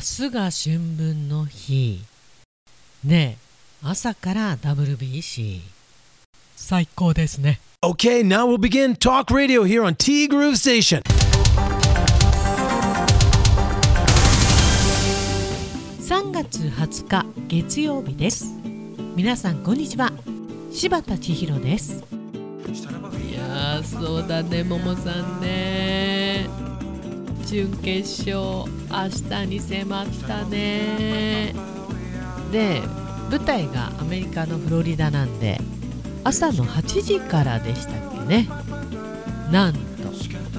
明日が春分の日。ねえ朝から WBC 最高ですね。Okay, now we'll begin talk radio here on T Groove Station. 3月20日月曜日です。皆さんこんにちは。柴田千尋です。いやーそうだねももさんね準決勝明日に迫ったね。で舞台がアメリカのフロリダなんで朝の8時からでしたっけね。なんと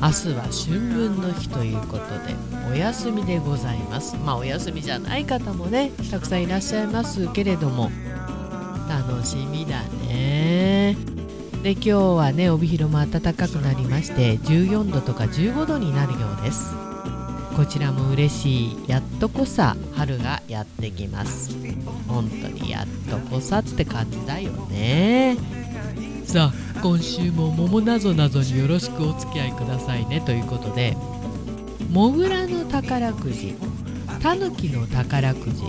明日は春分の日ということでお休みでございます。まあお休みじゃない方もねたくさんいらっしゃいますけれども楽しみだね。で今日はね帯広も暖かくなりまして14度とか15度になるようです。こちらも嬉しいやっとこさ春がやってきます。本当にやっとこさって感じだよね。さあ今週も桃なぞなぞによろしくお付き合いくださいね。ということでモグラの宝くじタヌキの宝くじ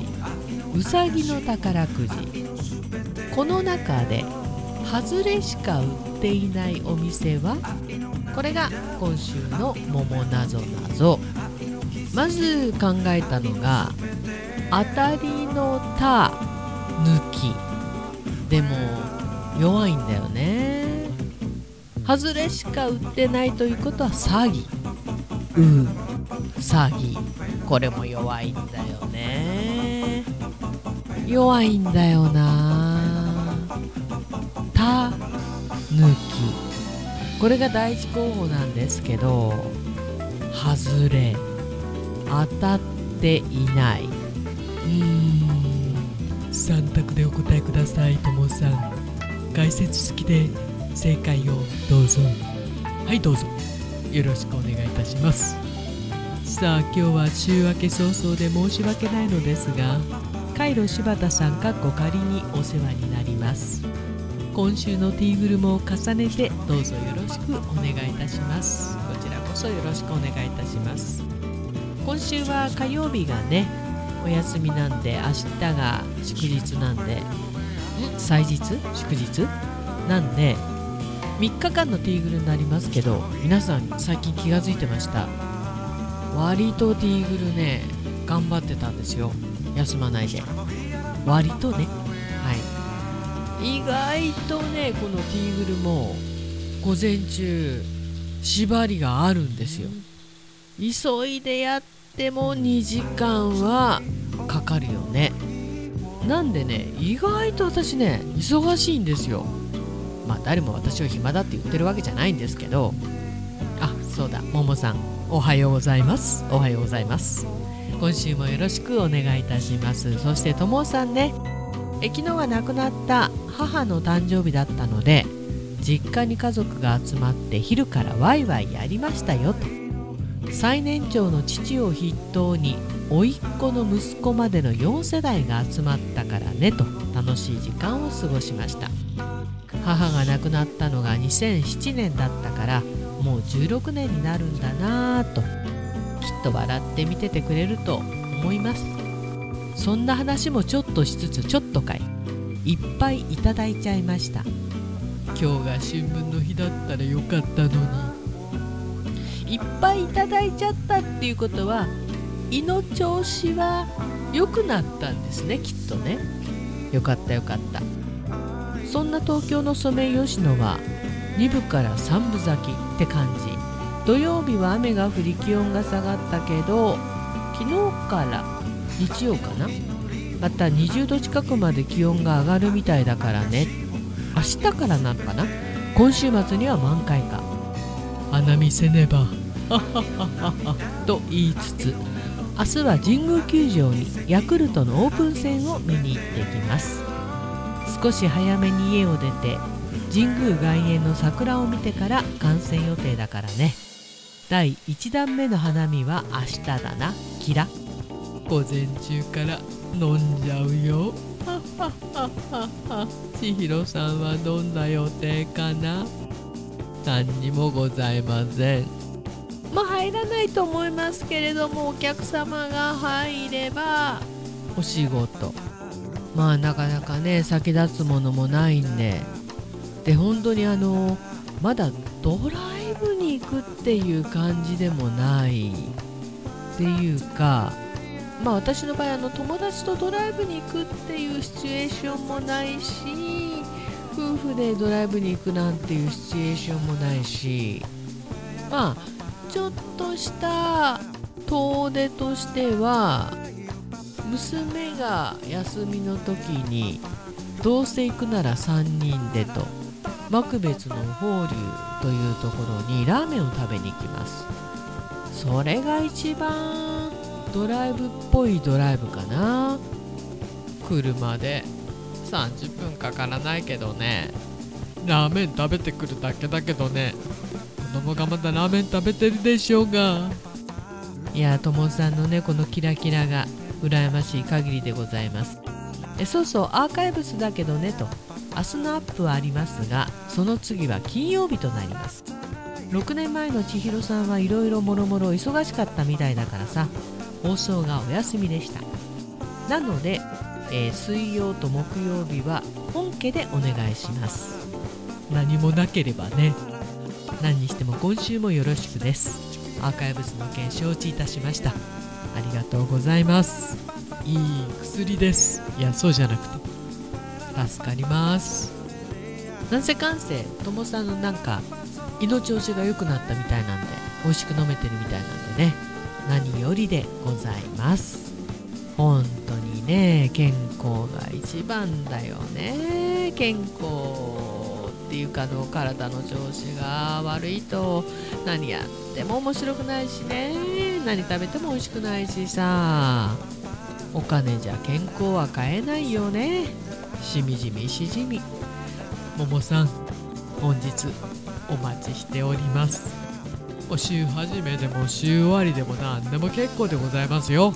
ウサギの宝くじこの中で外れしか売っていないお店は？これが今週の桃なぞなぞまず考えたのが当たりの「た」抜き。でも弱いんだよね。外れしか売ってないということは詐欺。う詐欺。これも弱いんだよね。弱いんだよなた抜き。これが第一候補なんですけど外れ。当たっていない。うーん。3択でお答えくださいともさん。解説付きで正解をどうぞ。はいどうぞ。よろしくお願いいたします。さあ今日は週明け早々で申し訳ないのですがカイロ柴田さんかっこ仮にお世話になります。今週のティーグルも重ねてどうぞよろしくお願いいたします。こちらこそよろしくお願いいたします。今週は火曜日がねお休みなんで明日が祝日なんでん？祭日？祝日？なんで3日間のティーグルになりますけど皆さん最近気が付いてました。割とティーグルね頑張ってたんですよ。休まないで。割とね。意外とねこのティーグルも午前中縛りがあるんですよ。急いでやっても2時間はかかるよね。なんでね意外と私ね忙しいんですよ。まあ誰も私を暇だって言ってるわけじゃないんですけど。あそうだももさんおはようございます。おはようございます。今週もよろしくお願いいたします。そしてともさんね。昨日は亡くなった母の誕生日だったので実家に家族が集まって昼からワイワイやりましたよと。最年長の父を筆頭に甥っ子の息子までの4世代が集まったからねと楽しい時間を過ごしました。母が亡くなったのが2007年だったからもう16年になるんだなぁときっと笑って見ててくれると思います。そんな話もちょっとしつつちょっとかい。いっぱいいただいちゃいました。今日が春分の日だったらよかったのに。いっぱいいただいちゃったっていうことは胃の調子は良くなったんですねきっとね。よかったよかった。そんな東京のソメイヨシノは2部から3部咲きって感じ。土曜日は雨が降り気温が下がったけど昨日から日曜かな？また20度近くまで気温が上がるみたいだからね。明日からなのかな？今週末には満開か。花見せねば。と言いつつ明日は神宮球場にヤクルトのオープン戦を見に行ってきます。少し早めに家を出て神宮外苑の桜を見てから観戦予定だからね。第1弾目の花見は明日だな。キラ午前中から飲んじゃうよ。ははははは千尋さんはどんな予定かな？何にもございません。まあ入らないと思いますけれどもお客様が入れば。お仕事。まあなかなかね先立つものもないんで。で本当にあのまだドライブに行くっていう感じでもない。っていうかまあ私の場合あの友達とドライブに行くっていうシチュエーションもないし夫婦でドライブに行くなんていうシチュエーションもないしまあちょっとした遠出としては娘が休みの時にどうせ行くなら3人でと幕別の法隆というところにラーメンを食べに行きます。それが一番ドライブっぽいドライブかな。車で。30分かからないけどね。ラーメン食べてくるだけだけどね。子供がまだラーメン食べてるでしょうが。いやともさんのねこのキラキラが羨ましい限りでございます。えそうそうアーカイブスだけどねと。明日のアップはありますがその次は金曜日となります。6年前の千尋さんはいろいろもろもろ忙しかったみたいだからさ。放送がお休みでした。なので、えー、水曜と木曜日は本家でお願いします。何もなければね。何にしても今週もよろしくです。アーカイブスの件承知いたしました。ありがとうございます。いい薬です。いやそうじゃなくて。助かります。なんせかんせともさんのなんか胃の調子が良くなったみたいなんで美味しく飲めてるみたいなんでね。何よりでございます。本当にね健康が一番だよね。健康っていうかの体の調子が悪いと何やっても面白くないしね。何食べても美味しくないしさ。お金じゃ健康は買えないよね。しみじみしじみ。ももさん本日お待ちしております。お週始めでも週終わりでも何でも結構でございますよ。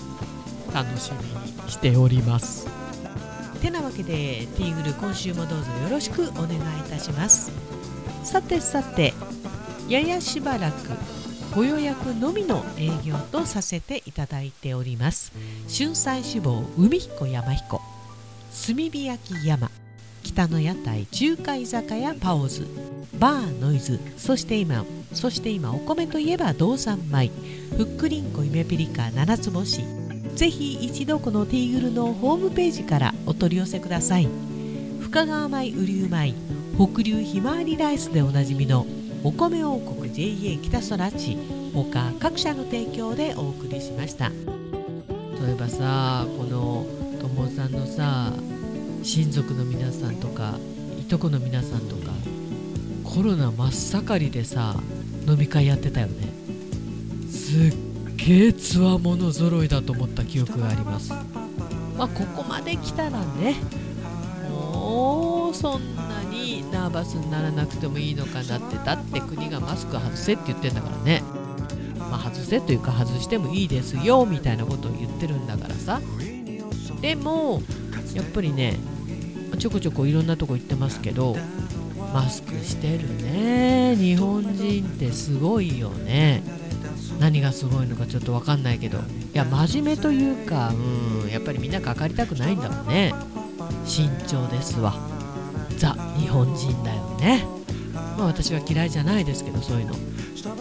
楽しみにしております。てなわけでティーグル今週もどうぞよろしくお願いいたします。さてさてややしばらくご予約のみの営業とさせていただいております。春菜志望海彦山彦炭火焼山北の屋台中華居酒屋パオズバーノイズそして今そして今お米といえば道産米ふっくりんこゆめぴりか七つ星。ぜひ一度このティーグルのホームページからお取り寄せください。深川米雨竜米北流ひまわりライスでおなじみのお米王国 JA 北空地他各社の提供でお送りしました。例えばさこのともさんのさ親族の皆さんとかいとこの皆さんとかコロナ真っ盛りでさ飲み会やってたよね。すっげえつわもの揃いだと思った記憶があります。まあここまで来たらねもうそんなにナーバスにならなくてもいいのかなってだって国がマスク外せって言ってんだからね。まあ外せというか外してもいいですよみたいなことを言ってるんだからさ。でもやっぱりねょこちょこいろんなとこ行ってますけどマスクしてるね。日本人ってすごいよね。何がすごいのかちょっと分かんないけど。いや真面目というかうんやっぱりみんなかかりたくないんだもんね。慎重ですわ。ザ日本人だよね。まあ私は嫌いじゃないですけどそういうの。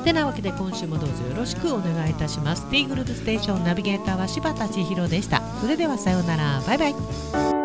てなわけで今週もどうぞよろしくお願いいたします。T グループステーションナビゲーターは柴田千尋でした。それではさようなら。バイバイ。